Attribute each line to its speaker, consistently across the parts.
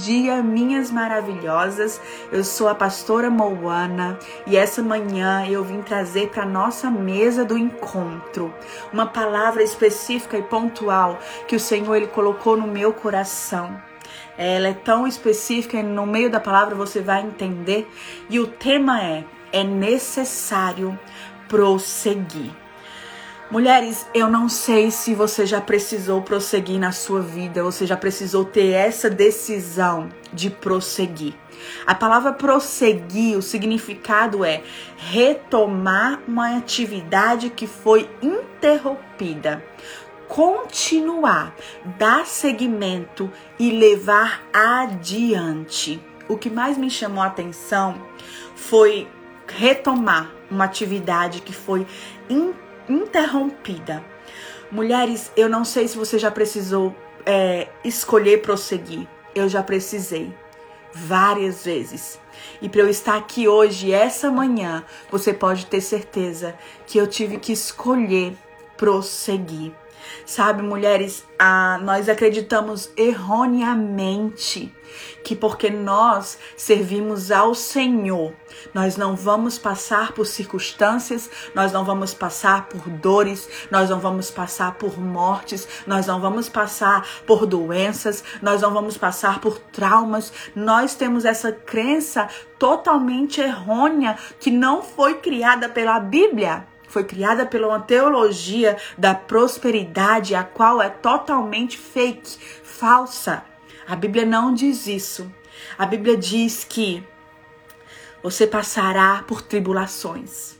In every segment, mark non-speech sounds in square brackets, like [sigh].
Speaker 1: dia, minhas maravilhosas. Eu sou a pastora Moana e essa manhã eu vim trazer para nossa mesa do encontro uma palavra específica e pontual que o Senhor ele colocou no meu coração. Ela é tão específica e no meio da palavra você vai entender. E o tema é: é necessário prosseguir. Mulheres, eu não sei se você já precisou prosseguir na sua vida, você já precisou ter essa decisão de prosseguir. A palavra prosseguir, o significado é retomar uma atividade que foi interrompida, continuar, dar seguimento e levar adiante. O que mais me chamou a atenção foi retomar uma atividade que foi interrompida interrompida. Mulheres, eu não sei se você já precisou é, escolher prosseguir. Eu já precisei várias vezes. E para eu estar aqui hoje, essa manhã, você pode ter certeza que eu tive que escolher prosseguir. Sabe, mulheres, ah, nós acreditamos erroneamente que porque nós servimos ao Senhor, nós não vamos passar por circunstâncias, nós não vamos passar por dores, nós não vamos passar por mortes, nós não vamos passar por doenças, nós não vamos passar por traumas. Nós temos essa crença totalmente errônea que não foi criada pela Bíblia foi criada pela uma teologia da prosperidade, a qual é totalmente fake, falsa. A Bíblia não diz isso. A Bíblia diz que você passará por tribulações,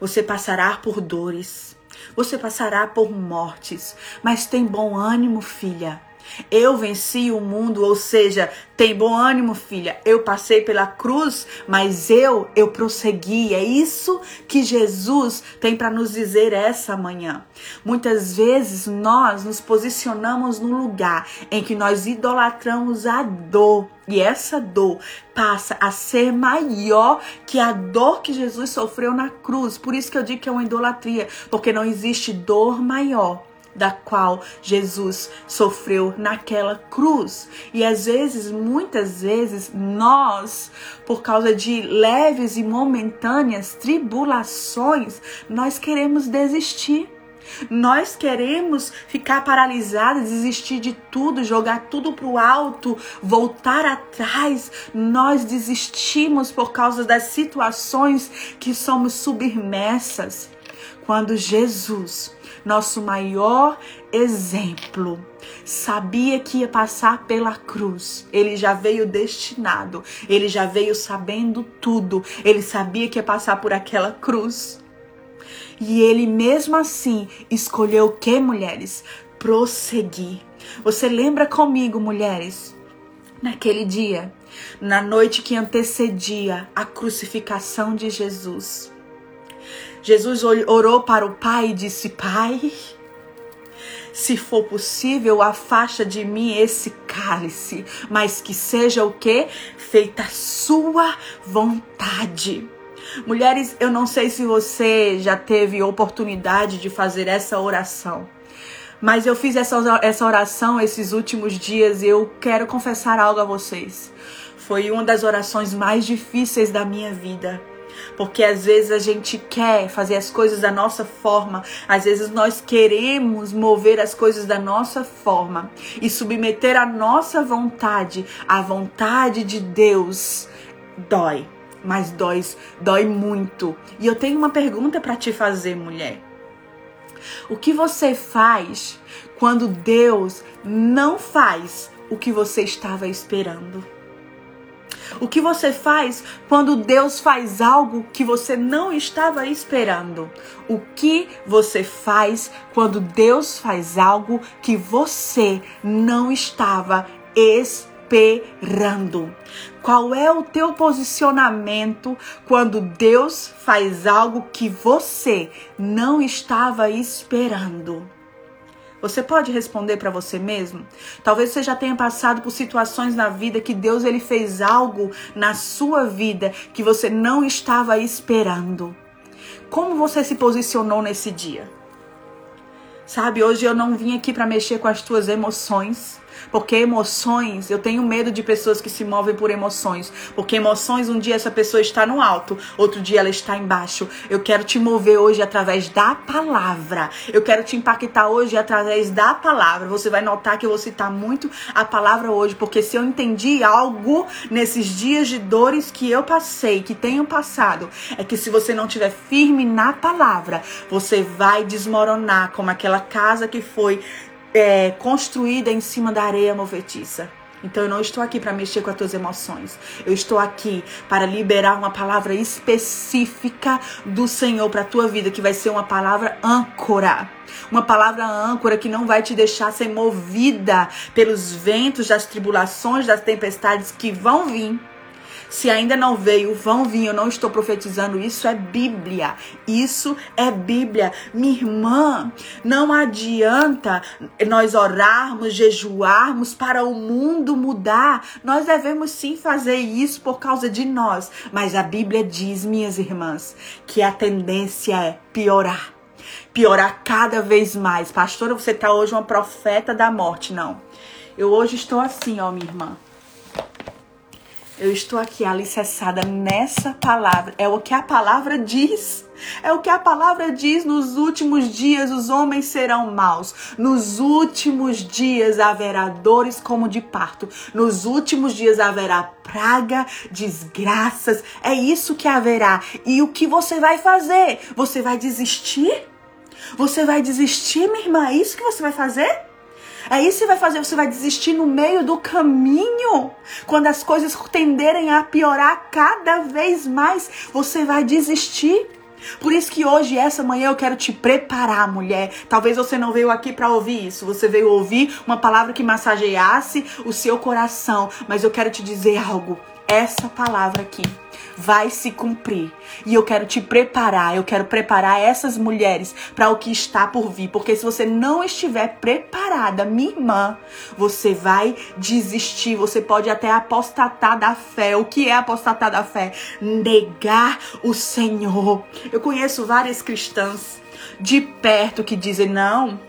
Speaker 1: você passará por dores, você passará por mortes, mas tem bom ânimo, filha. Eu venci o mundo, ou seja, tem bom ânimo, filha. Eu passei pela cruz, mas eu, eu prossegui. É isso que Jesus tem para nos dizer essa manhã. Muitas vezes nós nos posicionamos no lugar em que nós idolatramos a dor. E essa dor passa a ser maior que a dor que Jesus sofreu na cruz. Por isso que eu digo que é uma idolatria, porque não existe dor maior da qual Jesus sofreu naquela cruz. E às vezes, muitas vezes, nós, por causa de leves e momentâneas tribulações, nós queremos desistir. Nós queremos ficar paralisados, desistir de tudo, jogar tudo para o alto, voltar atrás. Nós desistimos por causa das situações que somos submersas. Quando Jesus nosso maior exemplo. Sabia que ia passar pela cruz. Ele já veio destinado. Ele já veio sabendo tudo. Ele sabia que ia passar por aquela cruz. E ele mesmo assim escolheu o que, mulheres? Prosseguir. Você lembra comigo, mulheres? Naquele dia, na noite que antecedia a crucificação de Jesus. Jesus orou para o Pai e disse: Pai, se for possível, afasta de mim esse cálice, mas que seja o que? Feita a sua vontade. Mulheres, eu não sei se você já teve oportunidade de fazer essa oração. Mas eu fiz essa, essa oração esses últimos dias e eu quero confessar algo a vocês. Foi uma das orações mais difíceis da minha vida porque às vezes a gente quer fazer as coisas da nossa forma, às vezes nós queremos mover as coisas da nossa forma e submeter a nossa vontade à vontade de Deus dói, mas dói, dói muito. E eu tenho uma pergunta para te fazer, mulher. O que você faz quando Deus não faz o que você estava esperando? O que você faz quando Deus faz algo que você não estava esperando? O que você faz quando Deus faz algo que você não estava esperando? Qual é o teu posicionamento quando Deus faz algo que você não estava esperando? Você pode responder para você mesmo? Talvez você já tenha passado por situações na vida que Deus ele fez algo na sua vida que você não estava esperando. Como você se posicionou nesse dia? Sabe, hoje eu não vim aqui para mexer com as tuas emoções. Porque emoções, eu tenho medo de pessoas que se movem por emoções. Porque emoções, um dia essa pessoa está no alto, outro dia ela está embaixo. Eu quero te mover hoje através da palavra. Eu quero te impactar hoje através da palavra. Você vai notar que eu vou citar muito a palavra hoje, porque se eu entendi algo nesses dias de dores que eu passei, que tenho passado, é que se você não estiver firme na palavra, você vai desmoronar como aquela casa que foi é, construída em cima da areia movediça. Então eu não estou aqui para mexer com as tuas emoções. Eu estou aqui para liberar uma palavra específica do Senhor para a tua vida, que vai ser uma palavra âncora. Uma palavra âncora que não vai te deixar ser movida pelos ventos das tribulações, das tempestades que vão vir se ainda não veio, vão vir. Eu não estou profetizando. Isso é Bíblia. Isso é Bíblia. Minha irmã, não adianta nós orarmos, jejuarmos para o mundo mudar. Nós devemos sim fazer isso por causa de nós. Mas a Bíblia diz, minhas irmãs, que a tendência é piorar piorar cada vez mais. Pastora, você está hoje uma profeta da morte. Não. Eu hoje estou assim, ó, minha irmã. Eu estou aqui alicerçada nessa palavra. É o que a palavra diz. É o que a palavra diz: nos últimos dias os homens serão maus. Nos últimos dias haverá dores como de parto. Nos últimos dias haverá praga, desgraças. É isso que haverá. E o que você vai fazer? Você vai desistir? Você vai desistir, minha irmã? É isso que você vai fazer? Isso que vai fazer, você vai desistir no meio do caminho. Quando as coisas tenderem a piorar cada vez mais, você vai desistir. Por isso que hoje, essa manhã, eu quero te preparar, mulher. Talvez você não veio aqui para ouvir isso. Você veio ouvir uma palavra que massageasse o seu coração. Mas eu quero te dizer algo. Essa palavra aqui vai se cumprir. E eu quero te preparar, eu quero preparar essas mulheres para o que está por vir, porque se você não estiver preparada, minha irmã, você vai desistir, você pode até apostatar da fé. O que é apostatar da fé? Negar o Senhor. Eu conheço várias cristãs de perto que dizem: "Não,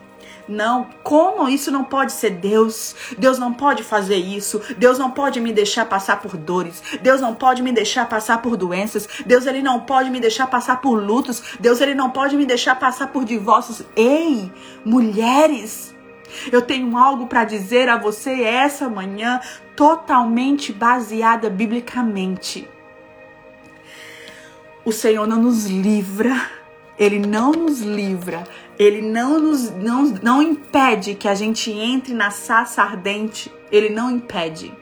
Speaker 1: não, como isso não pode ser Deus? Deus não pode fazer isso. Deus não pode me deixar passar por dores. Deus não pode me deixar passar por doenças. Deus ele não pode me deixar passar por lutos. Deus ele não pode me deixar passar por divórcios. Ei, mulheres, eu tenho algo para dizer a você essa manhã, totalmente baseada biblicamente. O Senhor não nos livra, Ele não nos livra ele não nos não, não impede que a gente entre na saça ardente. Ele não impede.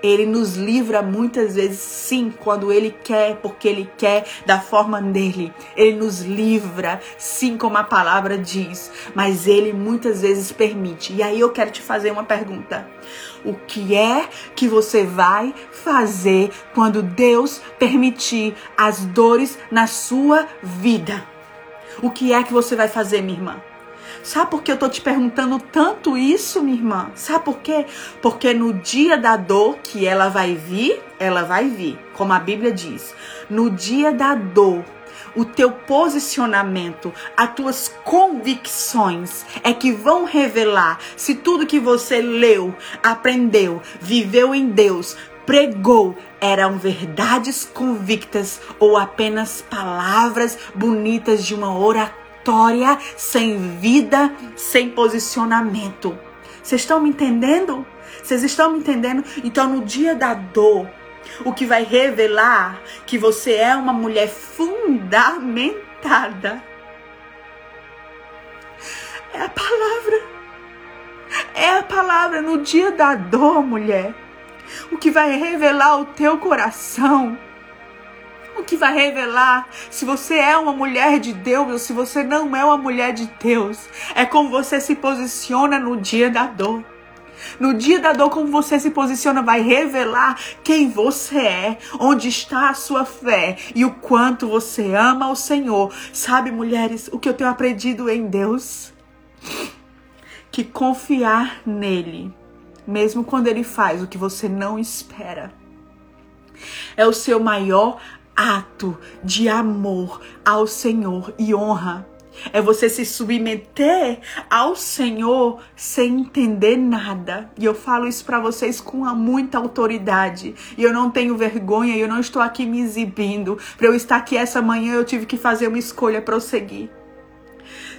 Speaker 1: Ele nos livra muitas vezes, sim, quando Ele quer, porque Ele quer, da forma dele. Ele nos livra, sim, como a palavra diz, mas Ele muitas vezes permite. E aí eu quero te fazer uma pergunta: O que é que você vai fazer quando Deus permitir as dores na sua vida? O que é que você vai fazer, minha irmã? Sabe por que eu tô te perguntando tanto isso, minha irmã? Sabe por quê? Porque no dia da dor que ela vai vir, ela vai vir, como a Bíblia diz. No dia da dor, o teu posicionamento, as tuas convicções é que vão revelar se tudo que você leu, aprendeu, viveu em Deus, pregou eram verdades convictas ou apenas palavras bonitas de uma oratória sem vida, sem posicionamento. Vocês estão me entendendo? Vocês estão me entendendo? Então, no dia da dor, o que vai revelar que você é uma mulher fundamentada é a palavra. É a palavra no dia da dor, mulher o que vai revelar o teu coração. O que vai revelar se você é uma mulher de Deus ou se você não é uma mulher de Deus. É como você se posiciona no dia da dor. No dia da dor, como você se posiciona, vai revelar quem você é, onde está a sua fé e o quanto você ama o Senhor. Sabe, mulheres, o que eu tenho aprendido em Deus? Que confiar nele mesmo quando ele faz o que você não espera. É o seu maior ato de amor ao Senhor e honra. é você se submeter ao Senhor sem entender nada. E eu falo isso para vocês com muita autoridade. E eu não tenho vergonha, e eu não estou aqui me exibindo. Para eu estar aqui essa manhã, eu tive que fazer uma escolha prosseguir.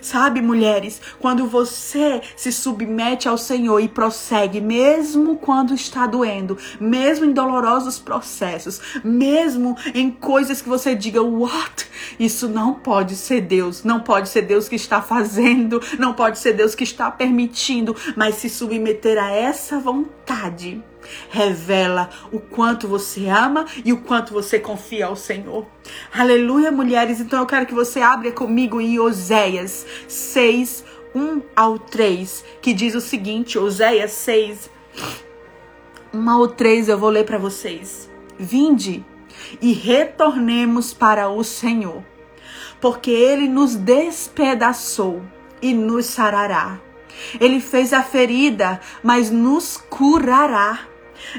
Speaker 1: Sabe, mulheres, quando você se submete ao Senhor e prossegue, mesmo quando está doendo, mesmo em dolorosos processos, mesmo em coisas que você diga, what? Isso não pode ser Deus, não pode ser Deus que está fazendo, não pode ser Deus que está permitindo, mas se submeter a essa vontade revela o quanto você ama e o quanto você confia ao Senhor. Aleluia, mulheres. Então eu quero que você abra comigo em Oséias 6, 1 ao 3, que diz o seguinte: Oséias 6, 1 ao 3, eu vou ler para vocês. Vinde e retornemos para o Senhor, porque ele nos despedaçou e nos sarará. Ele fez a ferida, mas nos curará.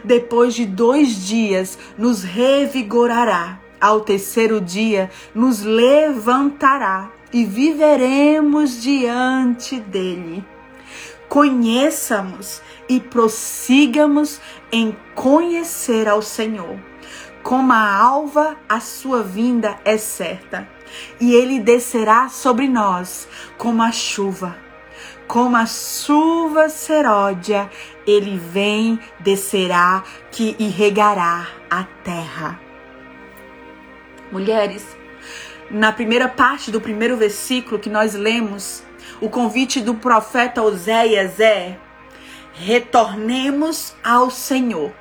Speaker 1: Depois de dois dias, nos revigorará. Ao terceiro dia, nos levantará e viveremos diante dele. Conheçamos e prossigamos em conhecer ao Senhor. Como a alva, a sua vinda é certa, e ele descerá sobre nós como a chuva como a chuva seródia, ele vem, descerá, que irregará a terra. Mulheres, na primeira parte do primeiro versículo que nós lemos, o convite do profeta Oséias é: retornemos ao Senhor.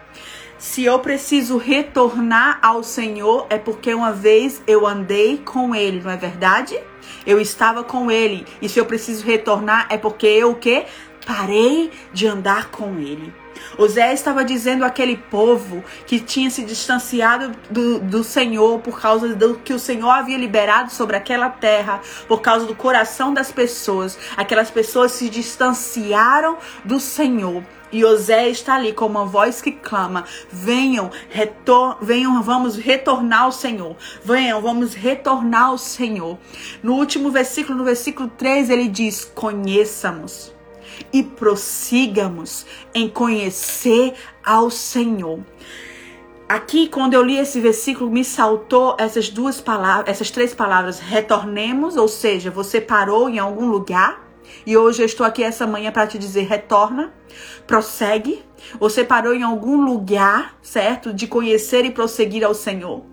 Speaker 1: Se eu preciso retornar ao Senhor, é porque uma vez eu andei com Ele, não é verdade? Eu estava com Ele. E se eu preciso retornar, é porque eu o quê? Parei de andar com Ele. Osé estava dizendo àquele povo que tinha se distanciado do, do Senhor por causa do que o Senhor havia liberado sobre aquela terra, por causa do coração das pessoas. Aquelas pessoas se distanciaram do Senhor. E Osé está ali com uma voz que clama: venham, retor venham, vamos retornar ao Senhor. Venham, vamos retornar ao Senhor. No último versículo, no versículo 3, ele diz: conheçamos e prossigamos em conhecer ao Senhor. Aqui, quando eu li esse versículo, me saltou essas duas palavras, essas três palavras: retornemos, ou seja, você parou em algum lugar e hoje eu estou aqui essa manhã para te dizer: retorna, prossegue. Você parou em algum lugar, certo? De conhecer e prosseguir ao Senhor.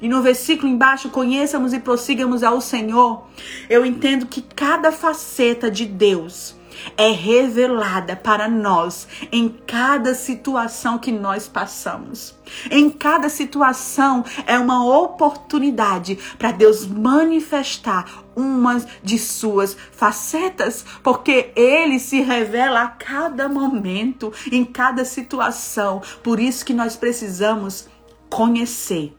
Speaker 1: E no versículo embaixo, conheçamos e prossigamos ao Senhor. Eu entendo que cada faceta de Deus é revelada para nós em cada situação que nós passamos. Em cada situação é uma oportunidade para Deus manifestar uma de suas facetas, porque ele se revela a cada momento, em cada situação. Por isso que nós precisamos conhecer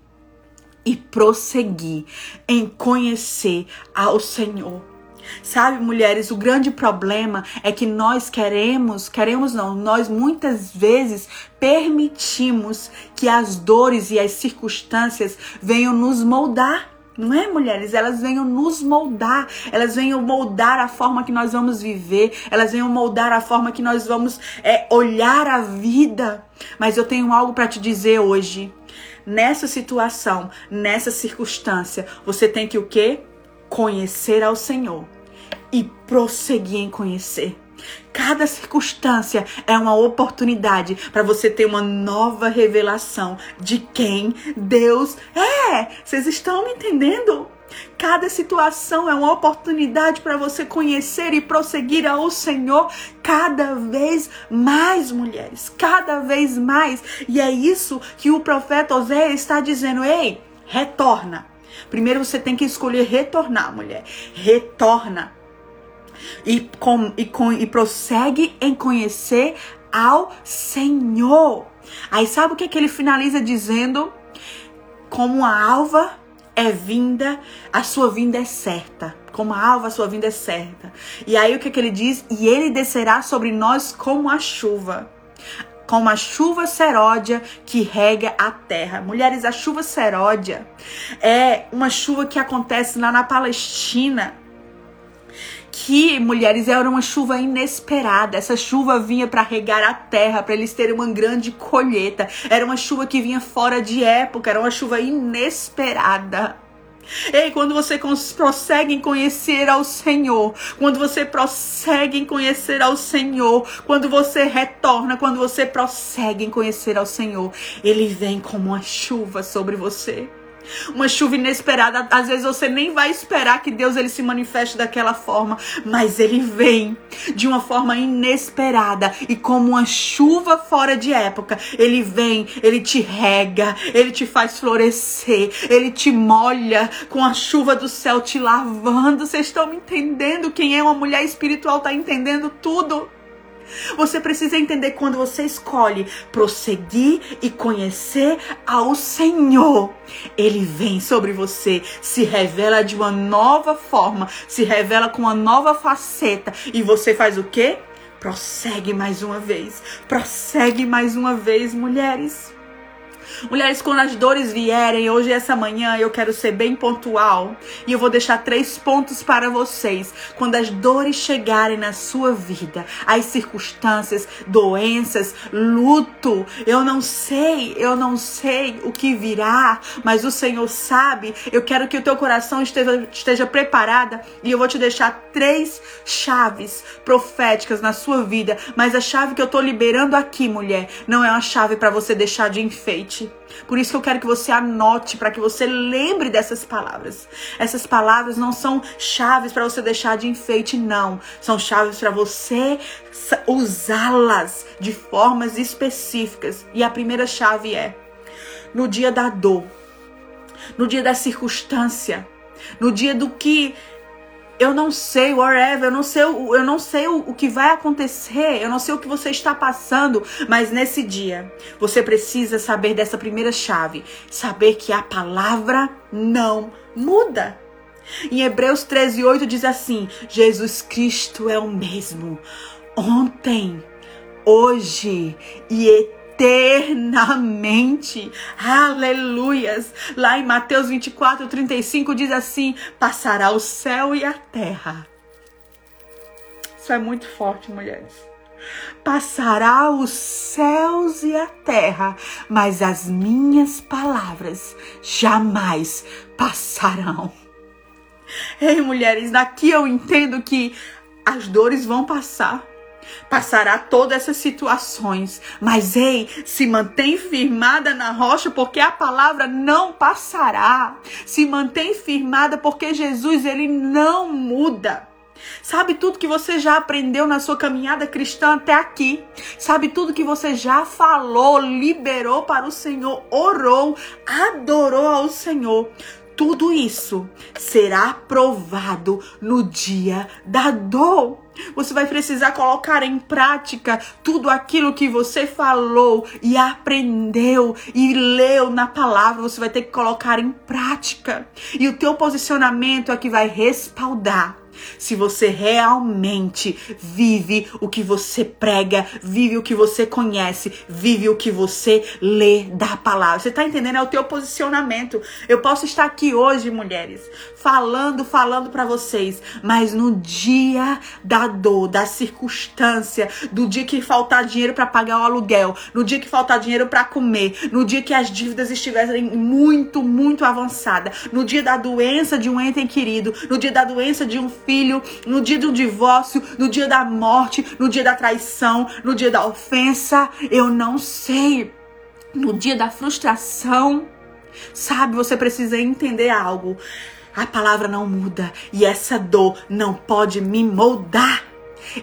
Speaker 1: e prosseguir em conhecer ao Senhor. Sabe, mulheres, o grande problema é que nós queremos, queremos não, nós muitas vezes permitimos que as dores e as circunstâncias venham nos moldar. Não é, mulheres? Elas venham nos moldar, elas venham moldar a forma que nós vamos viver, elas venham moldar a forma que nós vamos é, olhar a vida. Mas eu tenho algo para te dizer hoje. Nessa situação, nessa circunstância, você tem que o quê? Conhecer ao Senhor e prosseguir em conhecer. Cada circunstância é uma oportunidade para você ter uma nova revelação de quem Deus é. Vocês estão me entendendo? Cada situação é uma oportunidade para você conhecer e prosseguir ao Senhor cada vez mais, mulheres, cada vez mais. E é isso que o profeta Oséias está dizendo: ei, retorna. Primeiro você tem que escolher retornar, mulher. Retorna e, com, e, com, e prossegue em conhecer ao Senhor. Aí sabe o que, é que ele finaliza dizendo? Como a alva é vinda, a sua vinda é certa. Como a alva, a sua vinda é certa. E aí o que, é que ele diz? E ele descerá sobre nós como a chuva como a chuva seródia que rega a terra. Mulheres, a chuva seródia é uma chuva que acontece lá na Palestina aqui, mulheres, era uma chuva inesperada. Essa chuva vinha para regar a terra, para eles terem uma grande colheita. Era uma chuva que vinha fora de época, era uma chuva inesperada. Ei, quando você prossegue em conhecer ao Senhor, quando você prossegue em conhecer ao Senhor, quando você retorna, quando você prossegue em conhecer ao Senhor, Ele vem como uma chuva sobre você uma chuva inesperada. Às vezes você nem vai esperar que Deus ele se manifeste daquela forma, mas ele vem de uma forma inesperada e como uma chuva fora de época. Ele vem, ele te rega, ele te faz florescer, ele te molha com a chuva do céu te lavando. Vocês estão me entendendo? Quem é uma mulher espiritual está entendendo tudo. Você precisa entender quando você escolhe prosseguir e conhecer ao Senhor. Ele vem sobre você, se revela de uma nova forma, se revela com uma nova faceta e você faz o quê? Prossegue mais uma vez. Prossegue mais uma vez, mulheres. Mulheres, quando as dores vierem, hoje essa manhã eu quero ser bem pontual e eu vou deixar três pontos para vocês. Quando as dores chegarem na sua vida, as circunstâncias, doenças, luto, eu não sei, eu não sei o que virá, mas o Senhor sabe. Eu quero que o teu coração esteja, esteja preparada e eu vou te deixar três chaves proféticas na sua vida. Mas a chave que eu tô liberando aqui, mulher, não é uma chave para você deixar de enfeite. Por isso que eu quero que você anote, para que você lembre dessas palavras. Essas palavras não são chaves para você deixar de enfeite, não. São chaves para você usá-las de formas específicas. E a primeira chave é: no dia da dor, no dia da circunstância, no dia do que eu não sei, whatever, eu não sei, eu não sei o, o que vai acontecer, eu não sei o que você está passando, mas nesse dia você precisa saber dessa primeira chave, saber que a palavra não muda. Em Hebreus 13, 8 diz assim: Jesus Cristo é o mesmo ontem, hoje e eternamente eternamente. Aleluias. Lá em Mateus 24, 35 diz assim: passará o céu e a terra. Isso é muito forte, mulheres. Passará os céus e a terra, mas as minhas palavras jamais passarão. Ei, mulheres, daqui eu entendo que as dores vão passar Passará todas essas situações, mas ei, se mantém firmada na rocha, porque a palavra não passará. Se mantém firmada, porque Jesus ele não muda. Sabe tudo que você já aprendeu na sua caminhada cristã até aqui? Sabe tudo que você já falou, liberou para o Senhor, orou, adorou ao Senhor? Tudo isso será provado no dia da dor. Você vai precisar colocar em prática tudo aquilo que você falou e aprendeu e leu na palavra. Você vai ter que colocar em prática. E o teu posicionamento é que vai respaldar se você realmente vive o que você prega, vive o que você conhece, vive o que você lê da palavra. Você está entendendo? É o teu posicionamento. Eu posso estar aqui hoje, mulheres, falando, falando para vocês, mas no dia da dor, da circunstância, do dia que faltar dinheiro para pagar o aluguel, no dia que faltar dinheiro para comer, no dia que as dívidas estiverem muito, muito avançadas, no dia da doença de um ente querido, no dia da doença de um filho, no dia do divórcio, no dia da morte, no dia da traição, no dia da ofensa, eu não sei. No dia da frustração, sabe, você precisa entender algo. A palavra não muda e essa dor não pode me moldar.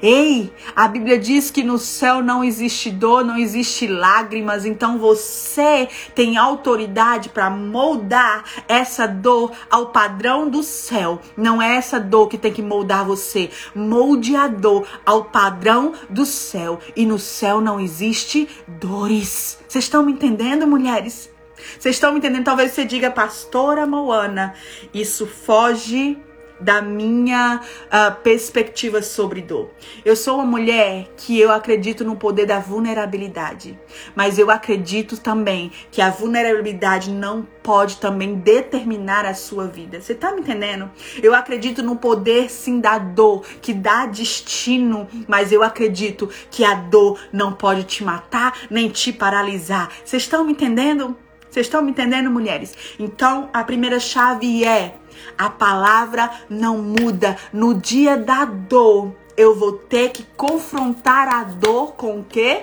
Speaker 1: Ei, a Bíblia diz que no céu não existe dor, não existe lágrimas, então você tem autoridade para moldar essa dor ao padrão do céu. Não é essa dor que tem que moldar você. Molde a dor ao padrão do céu. E no céu não existe dores. Vocês estão me entendendo, mulheres? Vocês estão me entendendo? Talvez você diga, pastora Moana, isso foge da minha uh, perspectiva sobre dor. Eu sou uma mulher que eu acredito no poder da vulnerabilidade, mas eu acredito também que a vulnerabilidade não pode também determinar a sua vida. Você tá me entendendo? Eu acredito no poder sim da dor, que dá destino, mas eu acredito que a dor não pode te matar nem te paralisar. Vocês estão me entendendo? Vocês estão me entendendo, mulheres? Então, a primeira chave é: a palavra não muda. No dia da dor, eu vou ter que confrontar a dor com o quê?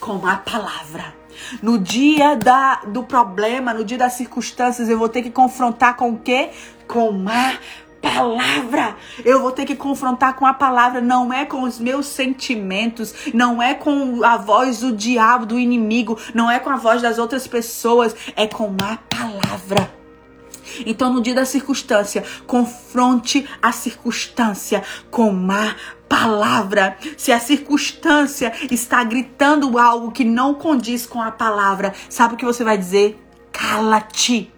Speaker 1: Com a palavra. No dia da, do problema, no dia das circunstâncias, eu vou ter que confrontar com o quê? Com a palavra. Eu vou ter que confrontar com a palavra, não é com os meus sentimentos, não é com a voz do diabo, do inimigo, não é com a voz das outras pessoas, é com a palavra. Então, no dia da circunstância, confronte a circunstância com a palavra. Se a circunstância está gritando algo que não condiz com a palavra, sabe o que você vai dizer? Cala-te.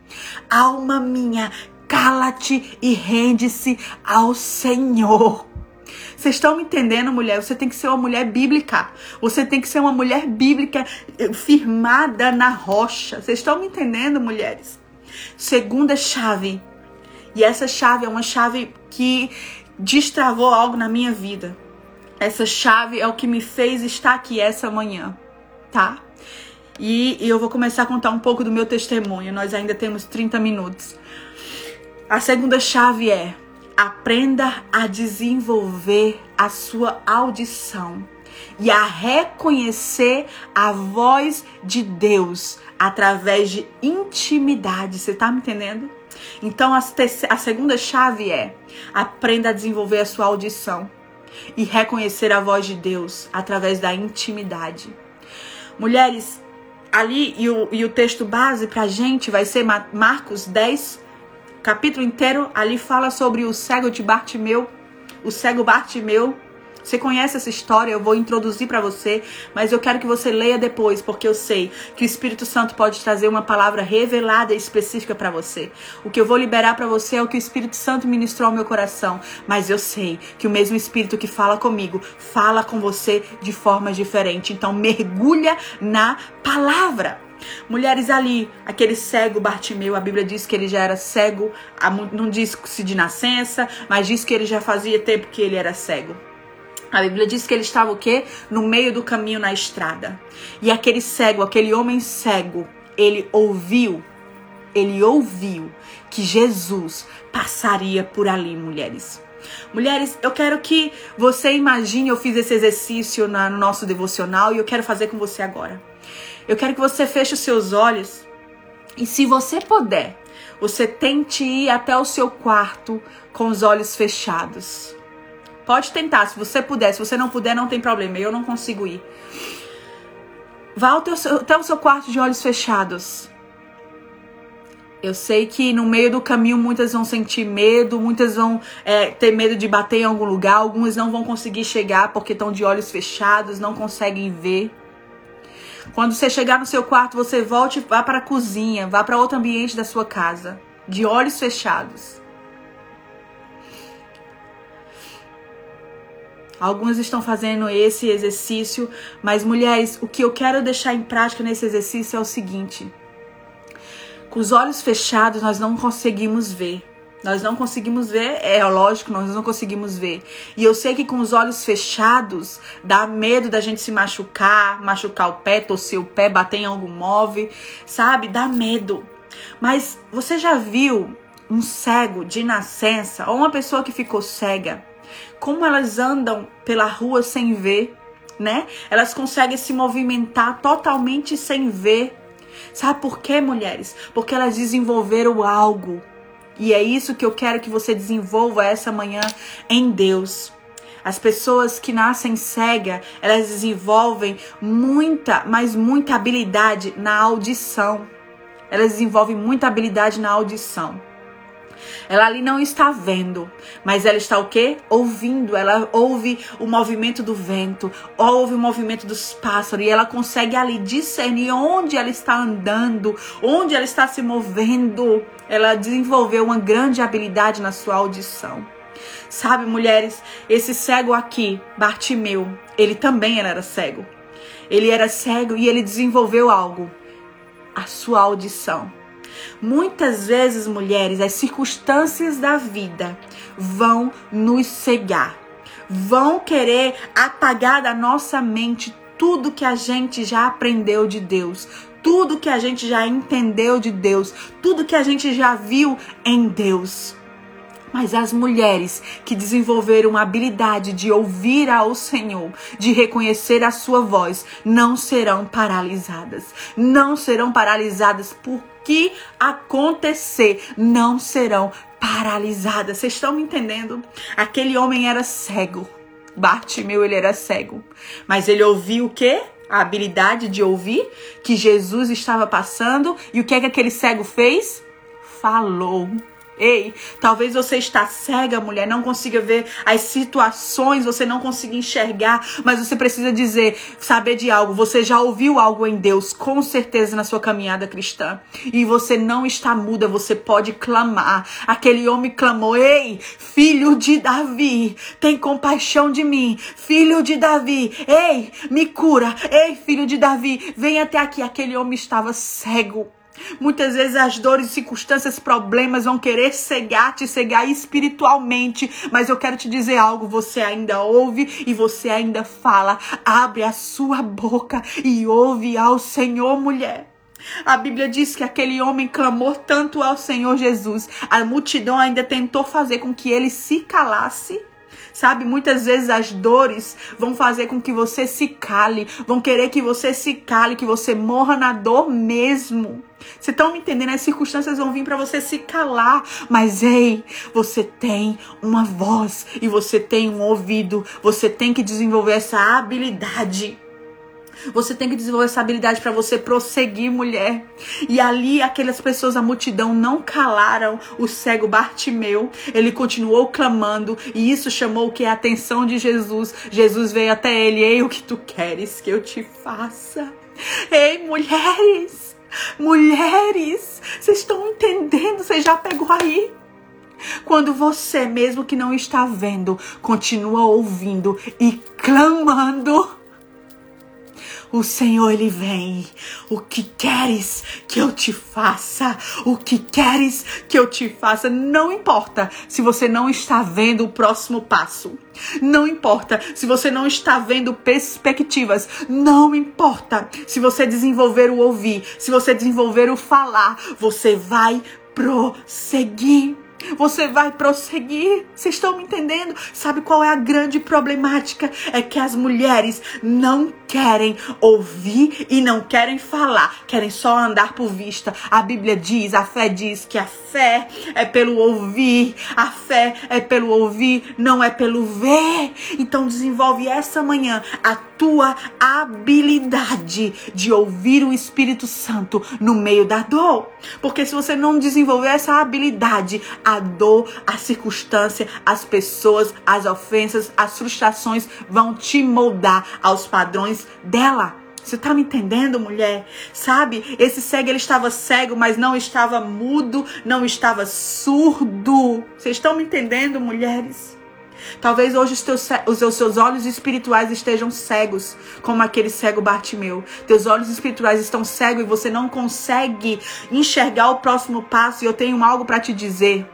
Speaker 1: Alma minha, cala-te e rende-se ao Senhor. Vocês estão me entendendo, mulher? Você tem que ser uma mulher bíblica. Você tem que ser uma mulher bíblica eh, firmada na rocha. Vocês estão me entendendo, mulheres? Segunda chave. E essa chave é uma chave que destravou algo na minha vida. Essa chave é o que me fez estar aqui essa manhã, tá? E, e eu vou começar a contar um pouco do meu testemunho. Nós ainda temos 30 minutos. A segunda chave é aprenda a desenvolver a sua audição e a reconhecer a voz de Deus através de intimidade. Você tá me entendendo? Então a, a segunda chave é aprenda a desenvolver a sua audição e reconhecer a voz de Deus através da intimidade. Mulheres, ali e o, e o texto base pra gente vai ser Marcos 10, capítulo inteiro ali fala sobre o cego de Bartimeu, o cego Bartimeu. Você conhece essa história, eu vou introduzir para você, mas eu quero que você leia depois, porque eu sei que o Espírito Santo pode trazer uma palavra revelada e específica para você. O que eu vou liberar para você é o que o Espírito Santo ministrou ao meu coração, mas eu sei que o mesmo Espírito que fala comigo fala com você de forma diferente. Então mergulha na palavra. Mulheres ali, aquele cego Bartimeu, a Bíblia diz que ele já era cego, não diz se de nascença, mas diz que ele já fazia tempo que ele era cego. A Bíblia diz que ele estava o quê? No meio do caminho na estrada. E aquele cego, aquele homem cego, ele ouviu, ele ouviu que Jesus passaria por ali, mulheres. Mulheres, eu quero que você imagine, eu fiz esse exercício no nosso devocional e eu quero fazer com você agora. Eu quero que você feche os seus olhos e, se você puder, você tente ir até o seu quarto com os olhos fechados. Pode tentar, se você puder. Se você não puder, não tem problema. Eu não consigo ir. Vá até o seu, até o seu quarto de olhos fechados. Eu sei que no meio do caminho muitas vão sentir medo, muitas vão é, ter medo de bater em algum lugar, algumas não vão conseguir chegar porque estão de olhos fechados, não conseguem ver. Quando você chegar no seu quarto, você volte, vá para a cozinha, vá para outro ambiente da sua casa, de olhos fechados. Alguns estão fazendo esse exercício, mas mulheres, o que eu quero deixar em prática nesse exercício é o seguinte: com os olhos fechados nós não conseguimos ver. Nós não conseguimos ver, é lógico, nós não conseguimos ver. E eu sei que com os olhos fechados dá medo da gente se machucar, machucar o pé, torcer o pé, bater em algum móvel, sabe? Dá medo. Mas você já viu um cego de nascença ou uma pessoa que ficou cega? Como elas andam pela rua sem ver, né? Elas conseguem se movimentar totalmente sem ver. Sabe por quê, mulheres? Porque elas desenvolveram algo e é isso que eu quero que você desenvolva essa manhã em Deus. As pessoas que nascem cega, elas desenvolvem muita, mas muita habilidade na audição. Elas desenvolvem muita habilidade na audição. Ela ali não está vendo, mas ela está o quê? Ouvindo. Ela ouve o movimento do vento, ouve o movimento dos pássaros e ela consegue ali discernir onde ela está andando, onde ela está se movendo. Ela desenvolveu uma grande habilidade na sua audição. Sabe, mulheres, esse cego aqui, Bartimeu, ele também era cego. Ele era cego e ele desenvolveu algo, a sua audição. Muitas vezes, mulheres, as circunstâncias da vida vão nos cegar, vão querer apagar da nossa mente tudo que a gente já aprendeu de Deus, tudo que a gente já entendeu de Deus, tudo que a gente já viu em Deus. Mas as mulheres que desenvolveram a habilidade de ouvir ao Senhor, de reconhecer a sua voz, não serão paralisadas. Não serão paralisadas por que acontecer, não serão paralisadas. Vocês estão me entendendo? Aquele homem era cego. Bartimeu, ele era cego. Mas ele ouviu o quê? A habilidade de ouvir que Jesus estava passando. E o que é que aquele cego fez? Falou. Ei, talvez você está cega, mulher, não consiga ver as situações, você não consiga enxergar, mas você precisa dizer, saber de algo. Você já ouviu algo em Deus, com certeza na sua caminhada cristã. E você não está muda, você pode clamar. Aquele homem clamou: "Ei, filho de Davi, tem compaixão de mim, filho de Davi. Ei, me cura. Ei, filho de Davi, vem até aqui." Aquele homem estava cego. Muitas vezes as dores, circunstâncias, problemas vão querer cegar, te cegar espiritualmente. Mas eu quero te dizer algo: você ainda ouve e você ainda fala. Abre a sua boca e ouve ao Senhor, mulher. A Bíblia diz que aquele homem clamou tanto ao Senhor Jesus. A multidão ainda tentou fazer com que ele se calasse. Sabe, muitas vezes as dores vão fazer com que você se cale, vão querer que você se cale, que você morra na dor mesmo. Vocês estão me entendendo? As circunstâncias vão vir para você se calar. Mas ei, você tem uma voz e você tem um ouvido. Você tem que desenvolver essa habilidade. Você tem que desenvolver essa habilidade para você prosseguir, mulher. E ali aquelas pessoas, a multidão, não calaram o cego Bartimeu. Ele continuou clamando e isso chamou que a atenção de Jesus. Jesus veio até ele. Ei, o que tu queres que eu te faça? Ei, mulheres, mulheres, vocês estão entendendo? Você já pegou aí? Quando você, mesmo que não está vendo, continua ouvindo e clamando o Senhor ele vem. O que queres que eu te faça? O que queres que eu te faça? Não importa se você não está vendo o próximo passo. Não importa se você não está vendo perspectivas. Não importa se você desenvolver o ouvir, se você desenvolver o falar, você vai prosseguir. Você vai prosseguir. Vocês estão me entendendo? Sabe qual é a grande problemática? É que as mulheres não querem ouvir e não querem falar, querem só andar por vista. A Bíblia diz, a fé diz que a fé é pelo ouvir, a fé é pelo ouvir, não é pelo ver. Então desenvolve essa manhã a tua habilidade de ouvir o Espírito Santo no meio da dor. Porque se você não desenvolver essa habilidade, a dor, a circunstância, as pessoas, as ofensas, as frustrações vão te moldar aos padrões dela. Você tá me entendendo, mulher? Sabe? Esse cego ele estava cego, mas não estava mudo, não estava surdo. Vocês estão me entendendo, mulheres? Talvez hoje os, teus, os seus olhos espirituais estejam cegos, como aquele cego Bartimeu. Teus olhos espirituais estão cegos e você não consegue enxergar o próximo passo. E eu tenho algo para te dizer.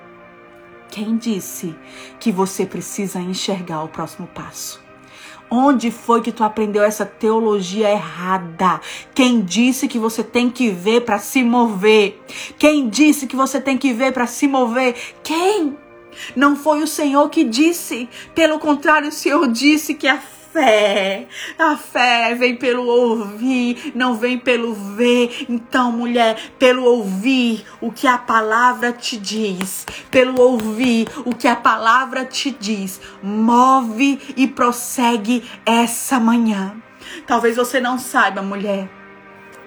Speaker 1: Quem disse que você precisa enxergar o próximo passo? Onde foi que tu aprendeu essa teologia errada? Quem disse que você tem que ver para se mover? Quem disse que você tem que ver para se mover? Quem? Não foi o Senhor que disse. Pelo contrário, o Senhor disse que a fé. A fé vem pelo ouvir, não vem pelo ver. Então, mulher, pelo ouvir o que a palavra te diz, pelo ouvir o que a palavra te diz, move e prossegue essa manhã. Talvez você não saiba, mulher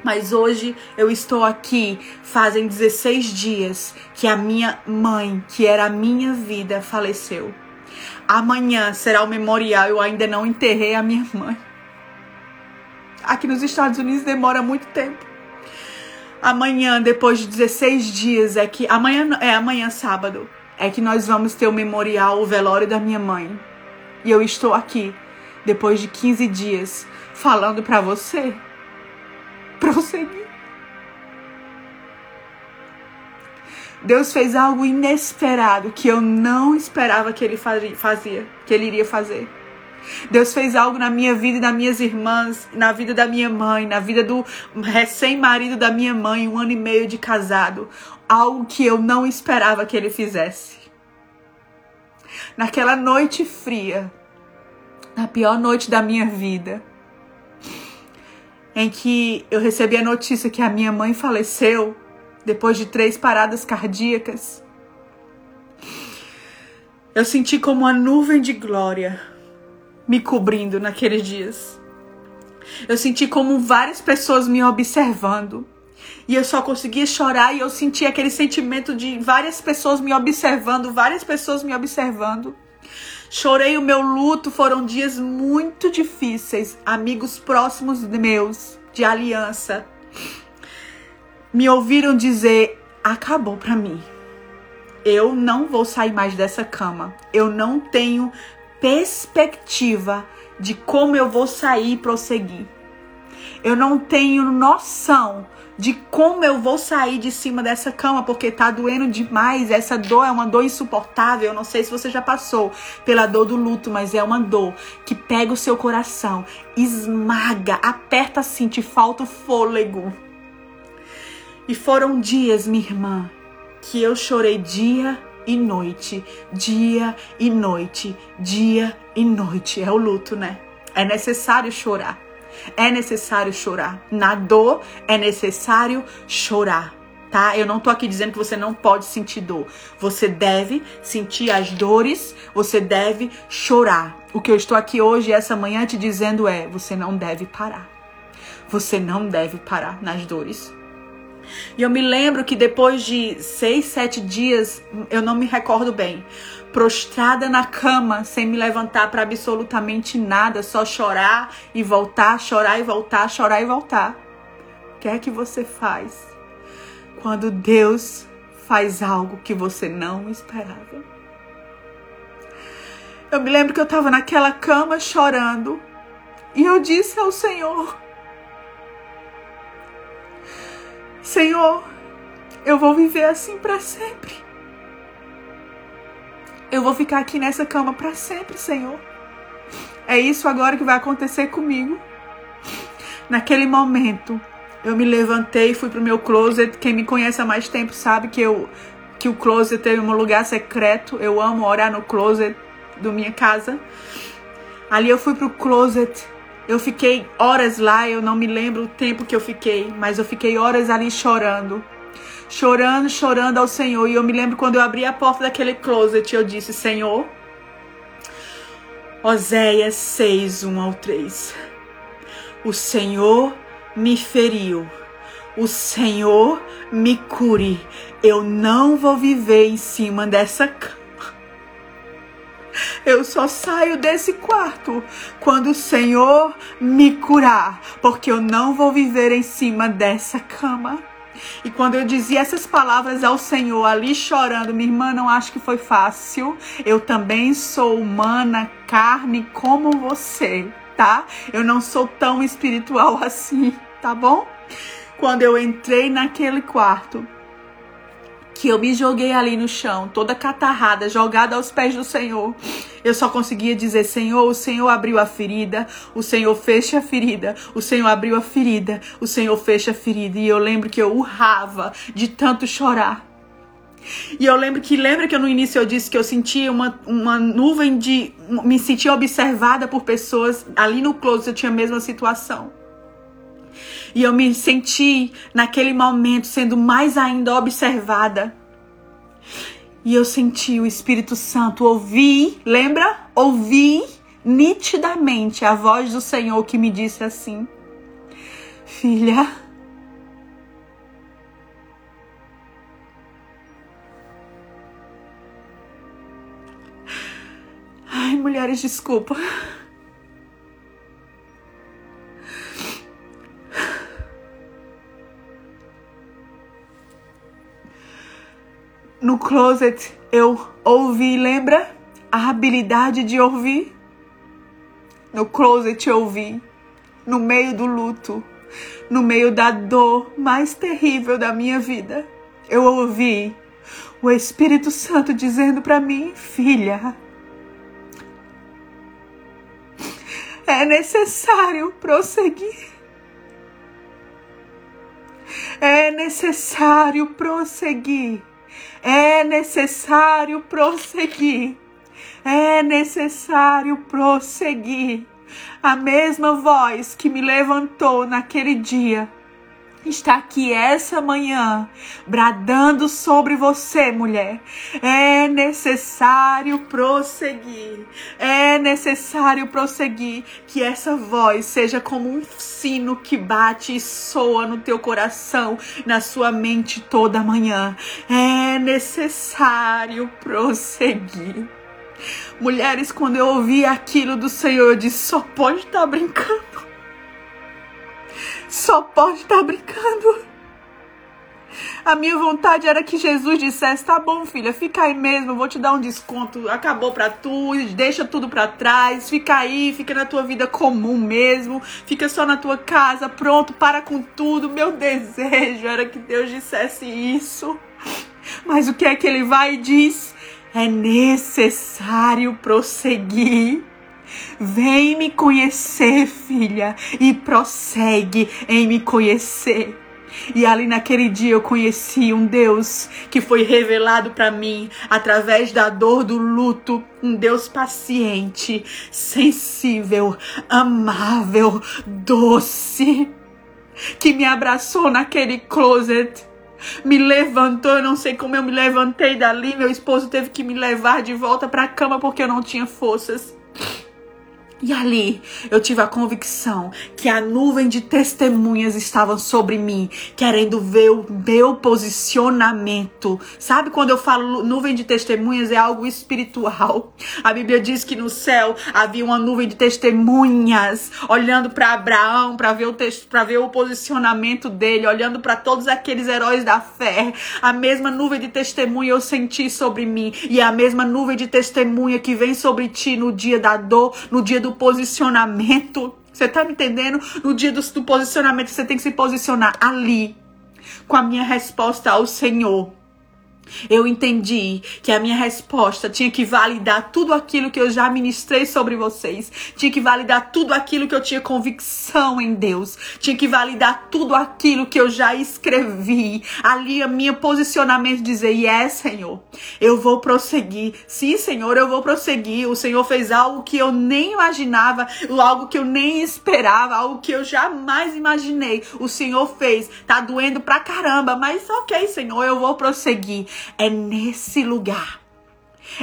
Speaker 1: Mas hoje eu estou aqui, fazem 16 dias que a minha mãe, que era a minha vida, faleceu. Amanhã será o memorial, eu ainda não enterrei a minha mãe. Aqui nos Estados Unidos demora muito tempo. Amanhã, depois de 16 dias, é que. Amanhã é amanhã, sábado. É que nós vamos ter o memorial, o velório da minha mãe. E eu estou aqui, depois de 15 dias, falando para você prosseguir. Deus fez algo inesperado que eu não esperava que ele fazia, que ele iria fazer. Deus fez algo na minha vida e nas minhas irmãs, na vida da minha mãe, na vida do recém-marido da minha mãe, um ano e meio de casado. Algo que eu não esperava que ele fizesse. Naquela noite fria, na pior noite da minha vida, em que eu recebi a notícia que a minha mãe faleceu depois de três paradas cardíacas. Eu senti como uma nuvem de glória me cobrindo naqueles dias. Eu senti como várias pessoas me observando. E eu só conseguia chorar e eu senti aquele sentimento de várias pessoas me observando, várias pessoas me observando. Chorei o meu luto, foram dias muito difíceis. Amigos próximos meus, de aliança, me ouviram dizer: acabou para mim. Eu não vou sair mais dessa cama. Eu não tenho perspectiva de como eu vou sair e prosseguir. Eu não tenho noção de como eu vou sair de cima dessa cama, porque tá doendo demais. Essa dor é uma dor insuportável. Eu não sei se você já passou pela dor do luto, mas é uma dor que pega o seu coração, esmaga, aperta assim, te falta o fôlego. E foram dias, minha irmã, que eu chorei dia e noite, dia e noite, dia e noite. É o luto, né? É necessário chorar. É necessário chorar. Na dor é necessário chorar. Tá? Eu não tô aqui dizendo que você não pode sentir dor. Você deve sentir as dores, você deve chorar. O que eu estou aqui hoje, essa manhã, te dizendo é: você não deve parar. Você não deve parar nas dores. E eu me lembro que depois de seis, sete dias, eu não me recordo bem, prostrada na cama, sem me levantar para absolutamente nada, só chorar e voltar, chorar e voltar, chorar e voltar. O que é que você faz quando Deus faz algo que você não esperava? Eu me lembro que eu estava naquela cama chorando e eu disse ao Senhor: Senhor, eu vou viver assim para sempre. Eu vou ficar aqui nessa cama para sempre, Senhor. É isso agora que vai acontecer comigo. Naquele momento, eu me levantei, fui pro meu closet. Quem me conhece há mais tempo sabe que eu que o closet é um lugar secreto. Eu amo orar no closet do minha casa. Ali eu fui pro closet eu fiquei horas lá, eu não me lembro o tempo que eu fiquei, mas eu fiquei horas ali chorando. Chorando, chorando ao Senhor. E eu me lembro quando eu abri a porta daquele closet, eu disse: Senhor, Oséias 6, 1 ao 3. O Senhor me feriu. O Senhor me cure. Eu não vou viver em cima dessa cama. Eu só saio desse quarto quando o Senhor me curar, porque eu não vou viver em cima dessa cama. E quando eu dizia essas palavras ao Senhor ali chorando, minha irmã, não acho que foi fácil. Eu também sou humana, carne como você, tá? Eu não sou tão espiritual [laughs] assim, tá bom? Quando eu entrei naquele quarto, que eu me joguei ali no chão, toda catarrada, jogada aos pés do Senhor. Eu só conseguia dizer: Senhor, o Senhor abriu a ferida, o Senhor fecha a ferida, o Senhor abriu a ferida, o Senhor fecha a ferida. E eu lembro que eu urrava de tanto chorar. E eu lembro que, lembra que no início eu disse que eu sentia uma, uma nuvem de. me sentia observada por pessoas. Ali no close eu tinha a mesma situação. E eu me senti naquele momento sendo mais ainda observada. E eu senti o Espírito Santo, ouvi, lembra? Ouvi nitidamente a voz do Senhor que me disse assim: Filha, Ai, mulheres, desculpa. No closet eu ouvi, lembra? A habilidade de ouvir. No closet eu ouvi, no meio do luto, no meio da dor mais terrível da minha vida. Eu ouvi o Espírito Santo dizendo para mim, filha, é necessário prosseguir. É necessário prosseguir. É necessário prosseguir. É necessário prosseguir. A mesma voz que me levantou naquele dia está aqui essa manhã, bradando sobre você, mulher. É necessário prosseguir. É necessário prosseguir. Que essa voz seja como um sino que bate e soa no teu coração, na sua mente toda manhã. É necessário prosseguir. Mulheres, quando eu ouvi aquilo do Senhor, eu disse: só pode estar tá brincando. Só pode estar tá brincando. A minha vontade era que Jesus dissesse: tá bom, filha, fica aí mesmo, vou te dar um desconto. Acabou pra tu, deixa tudo pra trás, fica aí, fica na tua vida comum mesmo, fica só na tua casa, pronto, para com tudo. Meu desejo era que Deus dissesse isso. Mas o que é que ele vai e diz? É necessário prosseguir. Vem me conhecer, filha, e prossegue em me conhecer. E ali naquele dia eu conheci um Deus que foi revelado para mim através da dor do luto, um Deus paciente, sensível, amável, doce, que me abraçou naquele closet me levantou, eu não sei como eu me levantei dali. Meu esposo teve que me levar de volta para a cama porque eu não tinha forças. E ali eu tive a convicção que a nuvem de testemunhas estavam sobre mim, querendo ver o meu posicionamento. Sabe quando eu falo nuvem de testemunhas é algo espiritual. A Bíblia diz que no céu havia uma nuvem de testemunhas olhando para Abraão, para ver o para ver o posicionamento dele, olhando para todos aqueles heróis da fé. A mesma nuvem de testemunha eu senti sobre mim e a mesma nuvem de testemunha que vem sobre ti no dia da dor, no dia do do posicionamento. Você tá me entendendo? No dia do, do posicionamento, você tem que se posicionar ali, com a minha resposta ao Senhor. Eu entendi que a minha resposta tinha que validar tudo aquilo que eu já ministrei sobre vocês, tinha que validar tudo aquilo que eu tinha convicção em Deus, tinha que validar tudo aquilo que eu já escrevi. Ali a minha posicionamento dizer: "Yes, Senhor, eu vou prosseguir. Sim, Senhor, eu vou prosseguir. O Senhor fez algo que eu nem imaginava, algo que eu nem esperava, algo que eu jamais imaginei. O Senhor fez. Tá doendo pra caramba, mas OK, Senhor, eu vou prosseguir. É nesse lugar.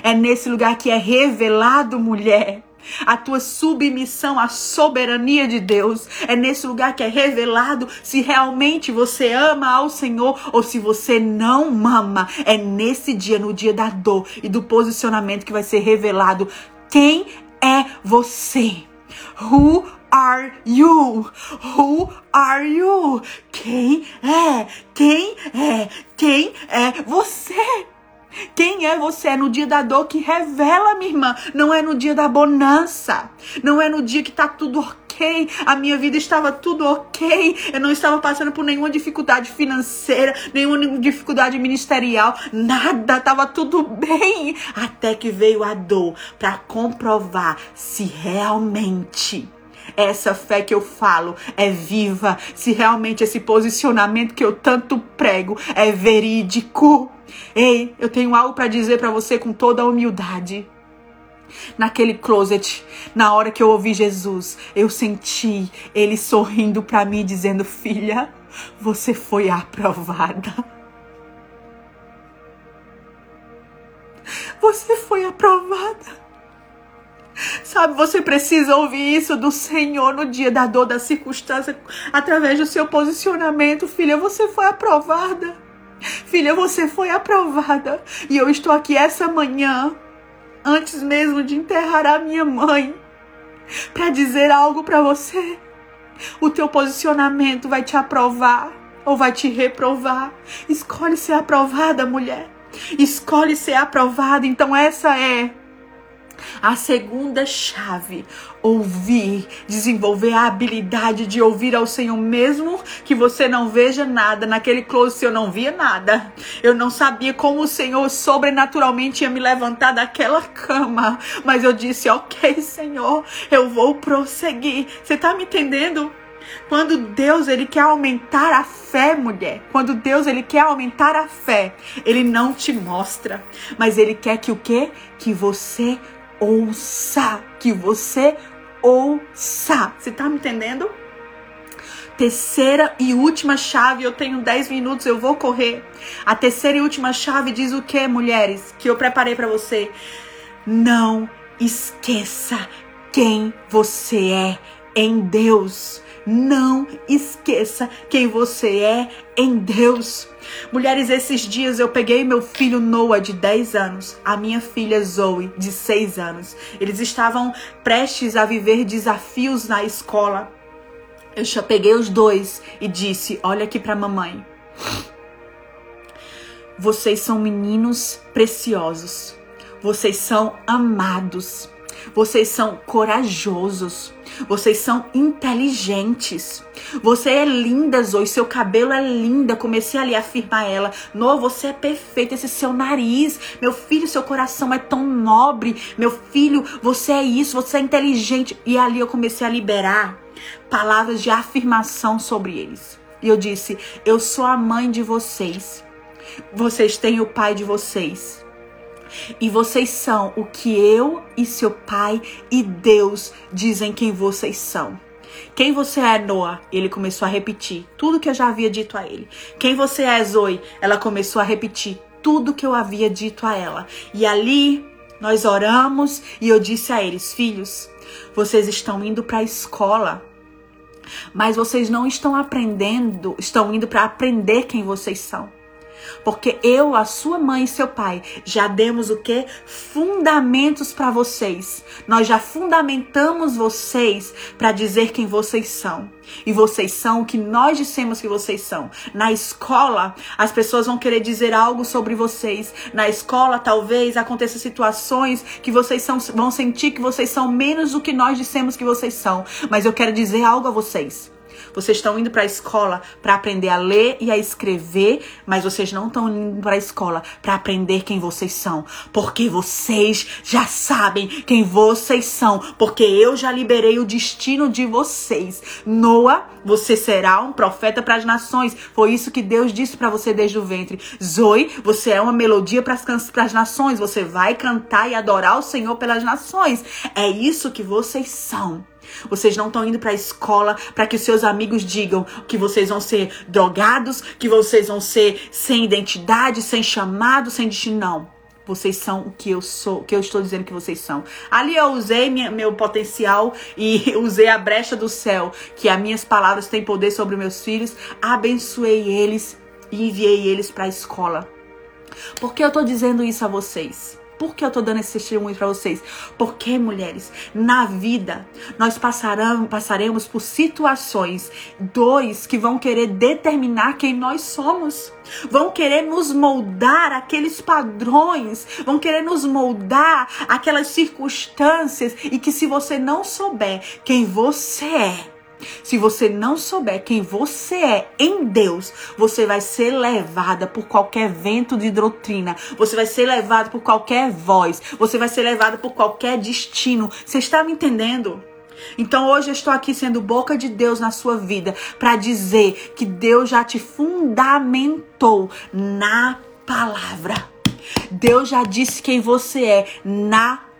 Speaker 1: É nesse lugar que é revelado, mulher, a tua submissão à soberania de Deus. É nesse lugar que é revelado se realmente você ama ao Senhor ou se você não ama. É nesse dia, no dia da dor e do posicionamento que vai ser revelado quem é você. Who are you? Who are you? Quem é? Quem é? Quem é você? Quem é você? É no dia da dor que revela, minha irmã. Não é no dia da bonança. Não é no dia que tá tudo ok. A minha vida estava tudo ok. Eu não estava passando por nenhuma dificuldade financeira, nenhuma dificuldade ministerial. Nada. Tava tudo bem. Até que veio a dor para comprovar se realmente essa fé que eu falo é viva, se realmente esse posicionamento que eu tanto prego é verídico. Ei, eu tenho algo para dizer para você com toda a humildade. Naquele closet, na hora que eu ouvi Jesus, eu senti ele sorrindo para mim dizendo: "Filha, você foi aprovada." Você foi aprovada. Sabe, você precisa ouvir isso do Senhor no dia da dor, da circunstância, através do seu posicionamento. Filha, você foi aprovada. Filha, você foi aprovada. E eu estou aqui essa manhã antes mesmo de enterrar a minha mãe, para dizer algo para você. O teu posicionamento vai te aprovar ou vai te reprovar. Escolhe ser aprovada, mulher. Escolhe ser aprovada. Então essa é a segunda chave, ouvir, desenvolver a habilidade de ouvir ao Senhor, mesmo que você não veja nada. Naquele close eu não via nada. Eu não sabia como o Senhor sobrenaturalmente ia me levantar daquela cama. Mas eu disse: Ok, Senhor, eu vou prosseguir. Você tá me entendendo? Quando Deus ele quer aumentar a fé, mulher, quando Deus ele quer aumentar a fé, ele não te mostra, mas ele quer que o quê? Que você ouça, que você ouça. Você tá me entendendo? Terceira e última chave, eu tenho 10 minutos, eu vou correr. A terceira e última chave diz o que, mulheres? Que eu preparei para você. Não esqueça quem você é em Deus. Não esqueça quem você é em Deus. Mulheres, esses dias eu peguei meu filho Noah, de 10 anos, a minha filha Zoe, de 6 anos. Eles estavam prestes a viver desafios na escola. Eu já peguei os dois e disse: Olha aqui para mamãe. Vocês são meninos preciosos. Vocês são amados. Vocês são corajosos. Vocês são inteligentes. Você é linda, Zoe. Seu cabelo é linda. Comecei ali a afirmar ela. No, você é perfeita. Esse seu nariz. Meu filho, seu coração é tão nobre. Meu filho, você é isso. Você é inteligente. E ali eu comecei a liberar palavras de afirmação sobre eles. E eu disse: Eu sou a mãe de vocês. Vocês têm o pai de vocês. E vocês são o que eu e seu pai e Deus dizem quem vocês são. Quem você é, Noah? Ele começou a repetir tudo que eu já havia dito a ele. Quem você é, Zoe? Ela começou a repetir tudo que eu havia dito a ela. E ali nós oramos e eu disse a eles: Filhos, vocês estão indo para a escola, mas vocês não estão aprendendo, estão indo para aprender quem vocês são. Porque eu, a sua mãe e seu pai, já demos o que? Fundamentos para vocês. Nós já fundamentamos vocês para dizer quem vocês são. E vocês são o que nós dissemos que vocês são. Na escola, as pessoas vão querer dizer algo sobre vocês. Na escola, talvez aconteça situações que vocês são, vão sentir que vocês são menos do que nós dissemos que vocês são. Mas eu quero dizer algo a vocês. Vocês estão indo para a escola para aprender a ler e a escrever, mas vocês não estão indo para a escola para aprender quem vocês são, porque vocês já sabem quem vocês são, porque eu já liberei o destino de vocês. Noah, você será um profeta para as nações. Foi isso que Deus disse para você desde o ventre. Zoe, você é uma melodia para as nações. Você vai cantar e adorar o Senhor pelas nações. É isso que vocês são. Vocês não estão indo para a escola para que os seus amigos digam que vocês vão ser drogados, que vocês vão ser sem identidade, sem chamado, sem destino. Não. Vocês são o que eu sou, o que eu estou dizendo que vocês são. Ali eu usei minha, meu potencial e [laughs] usei a brecha do céu, que as minhas palavras têm poder sobre meus filhos. Abençoei eles e enviei eles para a escola. Por que eu estou dizendo isso a vocês? Por que eu tô dando esse testemunho para vocês? Porque, mulheres, na vida nós passarão, passaremos por situações, dois que vão querer determinar quem nós somos. Vão querer nos moldar aqueles padrões, vão querer nos moldar aquelas circunstâncias e que se você não souber quem você é, se você não souber quem você é em Deus, você vai ser levada por qualquer vento de doutrina, você vai ser levado por qualquer voz, você vai ser levado por qualquer destino. Você está me entendendo? Então hoje eu estou aqui sendo boca de Deus na sua vida para dizer que Deus já te fundamentou na palavra. Deus já disse quem você é na palavra.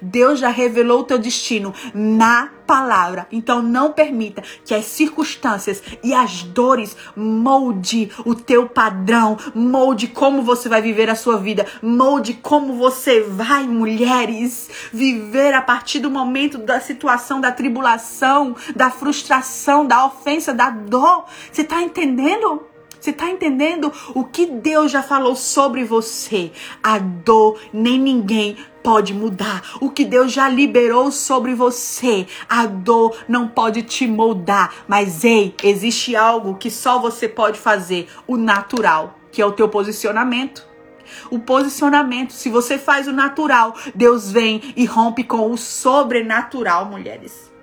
Speaker 1: Deus já revelou o teu destino na palavra. Então não permita que as circunstâncias e as dores molde o teu padrão, molde como você vai viver a sua vida, molde como você vai, mulheres, viver a partir do momento da situação da tribulação, da frustração, da ofensa, da dor. Você tá entendendo? Você está entendendo o que Deus já falou sobre você? A dor nem ninguém pode mudar. O que Deus já liberou sobre você, a dor não pode te moldar. Mas ei, existe algo que só você pode fazer, o natural, que é o teu posicionamento. O posicionamento, se você faz o natural, Deus vem e rompe com o sobrenatural, mulheres.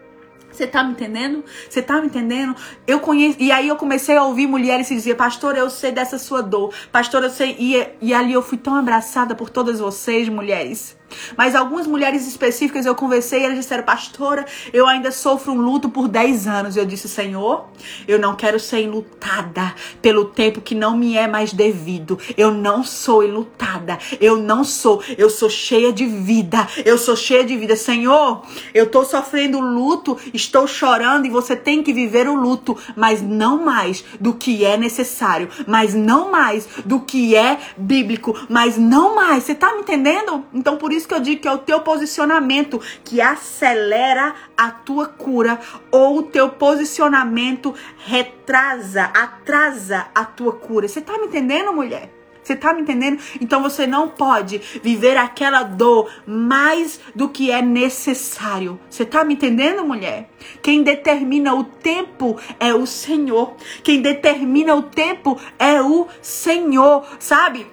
Speaker 1: Você tá me entendendo? Você tá me entendendo? Eu conheço. E aí eu comecei a ouvir mulheres se dizer, pastor, eu sei dessa sua dor. Pastor, eu sei. E, e ali eu fui tão abraçada por todas vocês, mulheres. Mas algumas mulheres específicas eu conversei e elas disseram, pastora, eu ainda sofro um luto por 10 anos. Eu disse, Senhor, eu não quero ser enlutada pelo tempo que não me é mais devido. Eu não sou enlutada. Eu não sou. Eu sou cheia de vida. Eu sou cheia de vida. Senhor, eu tô sofrendo luto, estou chorando e você tem que viver o luto, mas não mais do que é necessário, mas não mais do que é bíblico, mas não mais. Você tá me entendendo? Então por isso isso que eu digo que é o teu posicionamento que acelera a tua cura ou o teu posicionamento retrasa, atrasa a tua cura. Você tá me entendendo, mulher? Você tá me entendendo? Então você não pode viver aquela dor mais do que é necessário. Você tá me entendendo, mulher? Quem determina o tempo é o Senhor. Quem determina o tempo é o Senhor, sabe?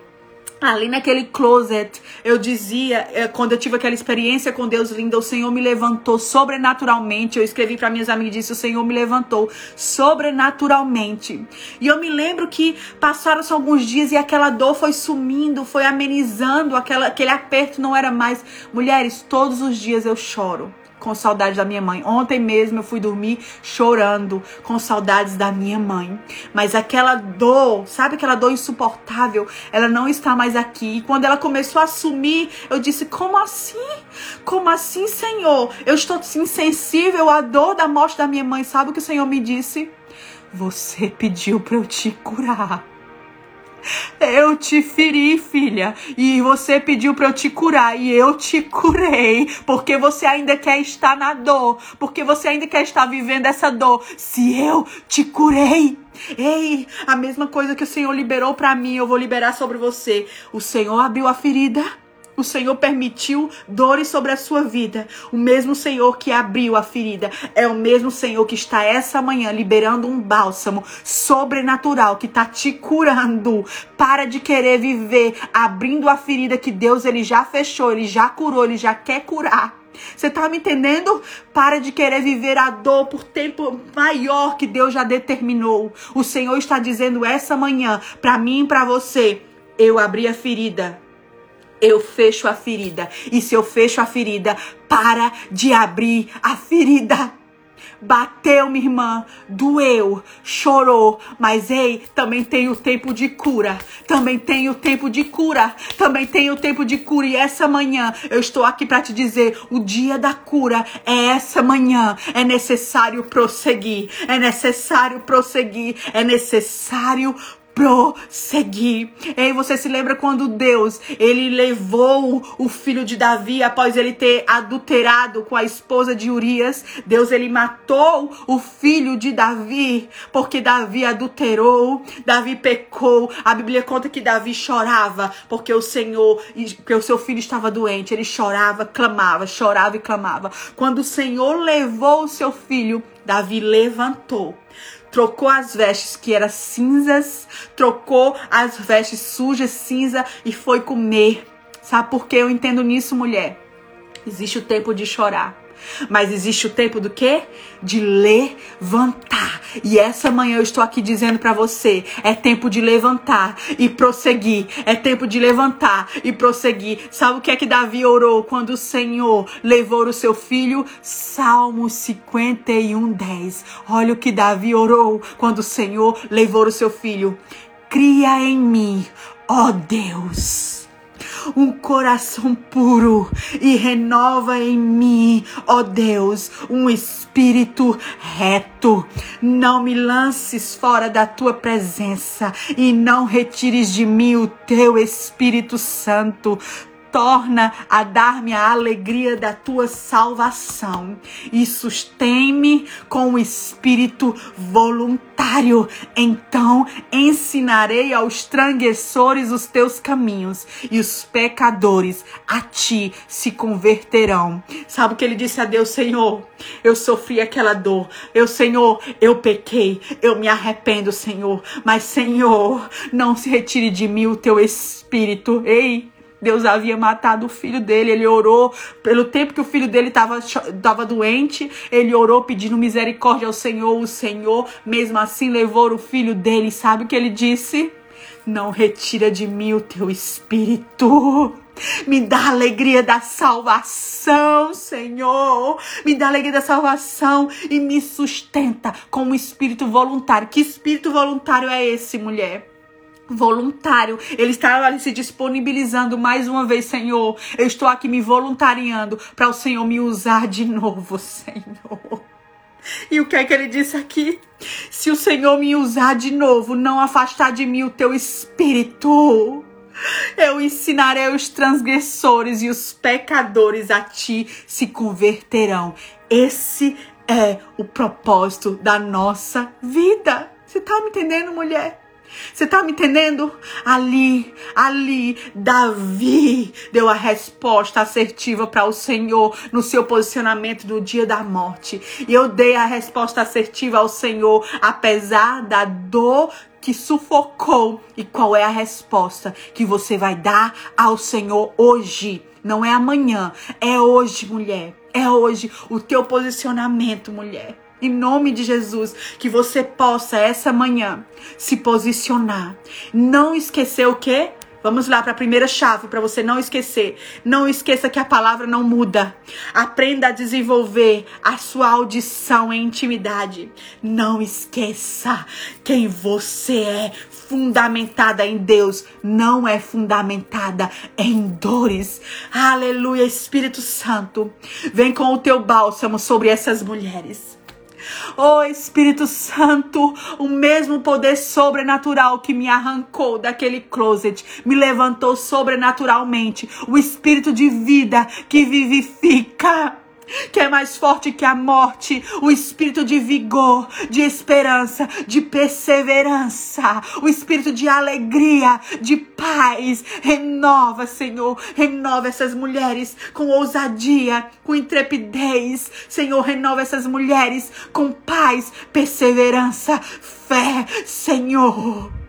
Speaker 1: Ali naquele closet, eu dizia, eh, quando eu tive aquela experiência com Deus linda, o Senhor me levantou sobrenaturalmente. Eu escrevi para minhas amigas e disse: O Senhor me levantou sobrenaturalmente. E eu me lembro que passaram-se alguns dias e aquela dor foi sumindo, foi amenizando, aquela, aquele aperto não era mais. Mulheres, todos os dias eu choro com saudade da minha mãe. Ontem mesmo eu fui dormir chorando com saudades da minha mãe. Mas aquela dor, sabe aquela dor insuportável, ela não está mais aqui. E quando ela começou a sumir, eu disse: Como assim? Como assim, Senhor? Eu estou insensível à dor da morte da minha mãe. Sabe o que o Senhor me disse? Você pediu para eu te curar. Eu te feri, filha, e você pediu para eu te curar e eu te curei, porque você ainda quer estar na dor, porque você ainda quer estar vivendo essa dor. Se eu te curei, Ei, a mesma coisa que o Senhor liberou para mim, eu vou liberar sobre você. O Senhor abriu a ferida o Senhor permitiu dores sobre a sua vida. O mesmo Senhor que abriu a ferida é o mesmo Senhor que está essa manhã liberando um bálsamo sobrenatural que está te curando. Para de querer viver abrindo a ferida que Deus ele já fechou, ele já curou, ele já quer curar. Você tá me entendendo? Para de querer viver a dor por tempo maior que Deus já determinou. O Senhor está dizendo essa manhã para mim e para você: eu abri a ferida eu fecho a ferida. E se eu fecho a ferida, para de abrir a ferida. Bateu, minha irmã, doeu, chorou, mas ei, também tem o tempo de cura. Também tem o tempo de cura. Também tem o tempo de cura. E essa manhã eu estou aqui para te dizer: o dia da cura é essa manhã. É necessário prosseguir. É necessário prosseguir. É necessário prosseguir. Ei, você se lembra quando Deus, ele levou o filho de Davi após ele ter adulterado com a esposa de Urias? Deus ele matou o filho de Davi porque Davi adulterou, Davi pecou. A Bíblia conta que Davi chorava porque o Senhor, porque o seu filho estava doente. Ele chorava, clamava, chorava e clamava. Quando o Senhor levou o seu filho, Davi levantou trocou as vestes que eram cinzas, trocou as vestes sujas, cinza e foi comer. Sabe por que eu entendo nisso, mulher? Existe o tempo de chorar. Mas existe o tempo do quê? De levantar. E essa manhã eu estou aqui dizendo para você, é tempo de levantar e prosseguir. É tempo de levantar e prosseguir. Sabe o que é que Davi orou quando o Senhor levou o seu filho? Salmo 51, 10. Olha o que Davi orou quando o Senhor levou o seu filho. Cria em mim, ó Deus um coração puro e renova em mim, ó Deus, um espírito reto. Não me lances fora da tua presença e não retires de mim o teu Espírito Santo. Torna a dar-me a alegria da tua salvação e sustém-me com o espírito voluntário. Então ensinarei aos transgressores os teus caminhos e os pecadores a ti se converterão. Sabe o que ele disse a Deus, Senhor? Eu sofri aquela dor. Eu, Senhor, eu pequei. Eu me arrependo, Senhor. Mas, Senhor, não se retire de mim o teu espírito. Ei, Deus havia matado o filho dele. Ele orou pelo tempo que o filho dele estava doente. Ele orou pedindo misericórdia ao Senhor. O Senhor, mesmo assim, levou o filho dele. Sabe o que ele disse? Não retira de mim o teu espírito. Me dá alegria da salvação, Senhor. Me dá alegria da salvação e me sustenta com um espírito voluntário. Que espírito voluntário é esse, mulher? Voluntário. Ele estava ali se disponibilizando mais uma vez, Senhor. Eu estou aqui me voluntariando para o Senhor me usar de novo, Senhor. E o que é que ele disse aqui? Se o Senhor me usar de novo, não afastar de mim o teu espírito. Eu ensinarei os transgressores e os pecadores a ti se converterão. Esse é o propósito da nossa vida. Você tá me entendendo, mulher? Você tá me entendendo? Ali, ali, Davi deu a resposta assertiva para o Senhor no seu posicionamento no dia da morte. E eu dei a resposta assertiva ao Senhor, apesar da dor que sufocou. E qual é a resposta que você vai dar ao Senhor hoje? Não é amanhã, é hoje, mulher. É hoje o teu posicionamento, mulher. Em nome de Jesus, que você possa essa manhã se posicionar. Não esquecer o quê? Vamos lá para a primeira chave para você não esquecer. Não esqueça que a palavra não muda. Aprenda a desenvolver a sua audição em intimidade. Não esqueça quem você é. Fundamentada em Deus, não é fundamentada em dores. Aleluia, Espírito Santo. Vem com o teu bálsamo sobre essas mulheres. Oh Espírito Santo, o mesmo poder sobrenatural que me arrancou daquele closet, me levantou sobrenaturalmente. O Espírito de vida que vivifica que é mais forte que a morte, o espírito de vigor, de esperança, de perseverança, o espírito de alegria, de paz. Renova, Senhor, renova essas mulheres com ousadia, com intrepidez. Senhor, renova essas mulheres com paz, perseverança, fé, Senhor.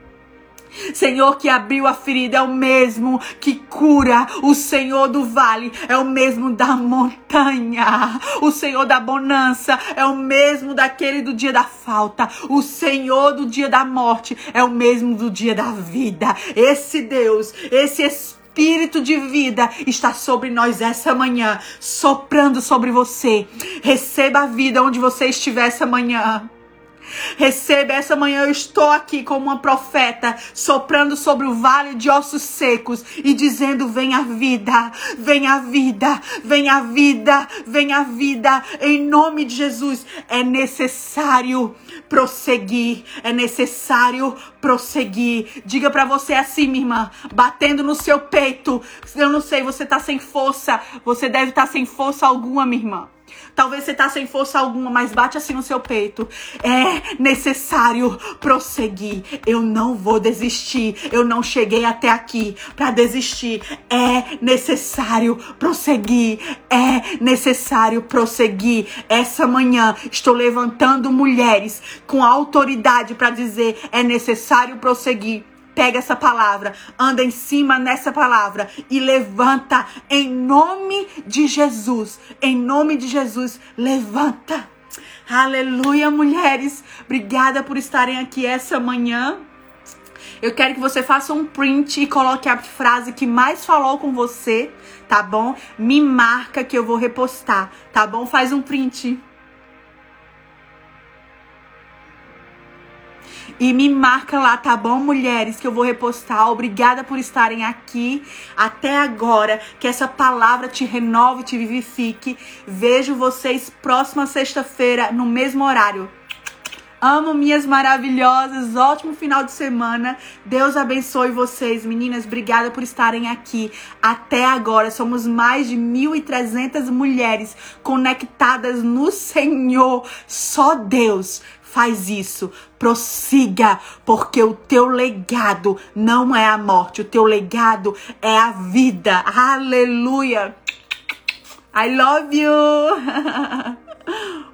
Speaker 1: Senhor que abriu a ferida é o mesmo que cura. O Senhor do vale é o mesmo da montanha. O Senhor da bonança é o mesmo daquele do dia da falta. O Senhor do dia da morte é o mesmo do dia da vida. Esse Deus, esse Espírito Espírito de vida está sobre nós essa manhã, soprando sobre você. Receba a vida onde você estiver essa manhã. Receba essa manhã, eu estou aqui como uma profeta, soprando sobre o vale de ossos secos e dizendo: vem a vida, vem a vida, vem a vida, vem a vida, em nome de Jesus. É necessário prosseguir, é necessário prosseguir. Diga para você assim, minha irmã, batendo no seu peito. Eu não sei, você tá sem força, você deve estar tá sem força alguma, minha irmã. Talvez você tá sem força alguma, mas bate assim no seu peito. É necessário prosseguir. Eu não vou desistir. Eu não cheguei até aqui para desistir. É necessário prosseguir. É necessário prosseguir. Essa manhã estou levantando mulheres com autoridade para dizer é necessário prosseguir Pega essa palavra, anda em cima nessa palavra e levanta em nome de Jesus. Em nome de Jesus, levanta. Aleluia, mulheres. Obrigada por estarem aqui essa manhã. Eu quero que você faça um print e coloque a frase que mais falou com você, tá bom? Me marca que eu vou repostar, tá bom? Faz um print. E me marca lá, tá bom, mulheres? Que eu vou repostar. Obrigada por estarem aqui até agora. Que essa palavra te renove, te vivifique. Vejo vocês próxima sexta-feira, no mesmo horário. Amo minhas maravilhosas. Ótimo final de semana. Deus abençoe vocês, meninas. Obrigada por estarem aqui até agora. Somos mais de 1.300 mulheres conectadas no Senhor. Só Deus faz isso. Prossiga, porque o teu legado não é a morte, o teu legado é a vida. Aleluia. I love you. [laughs]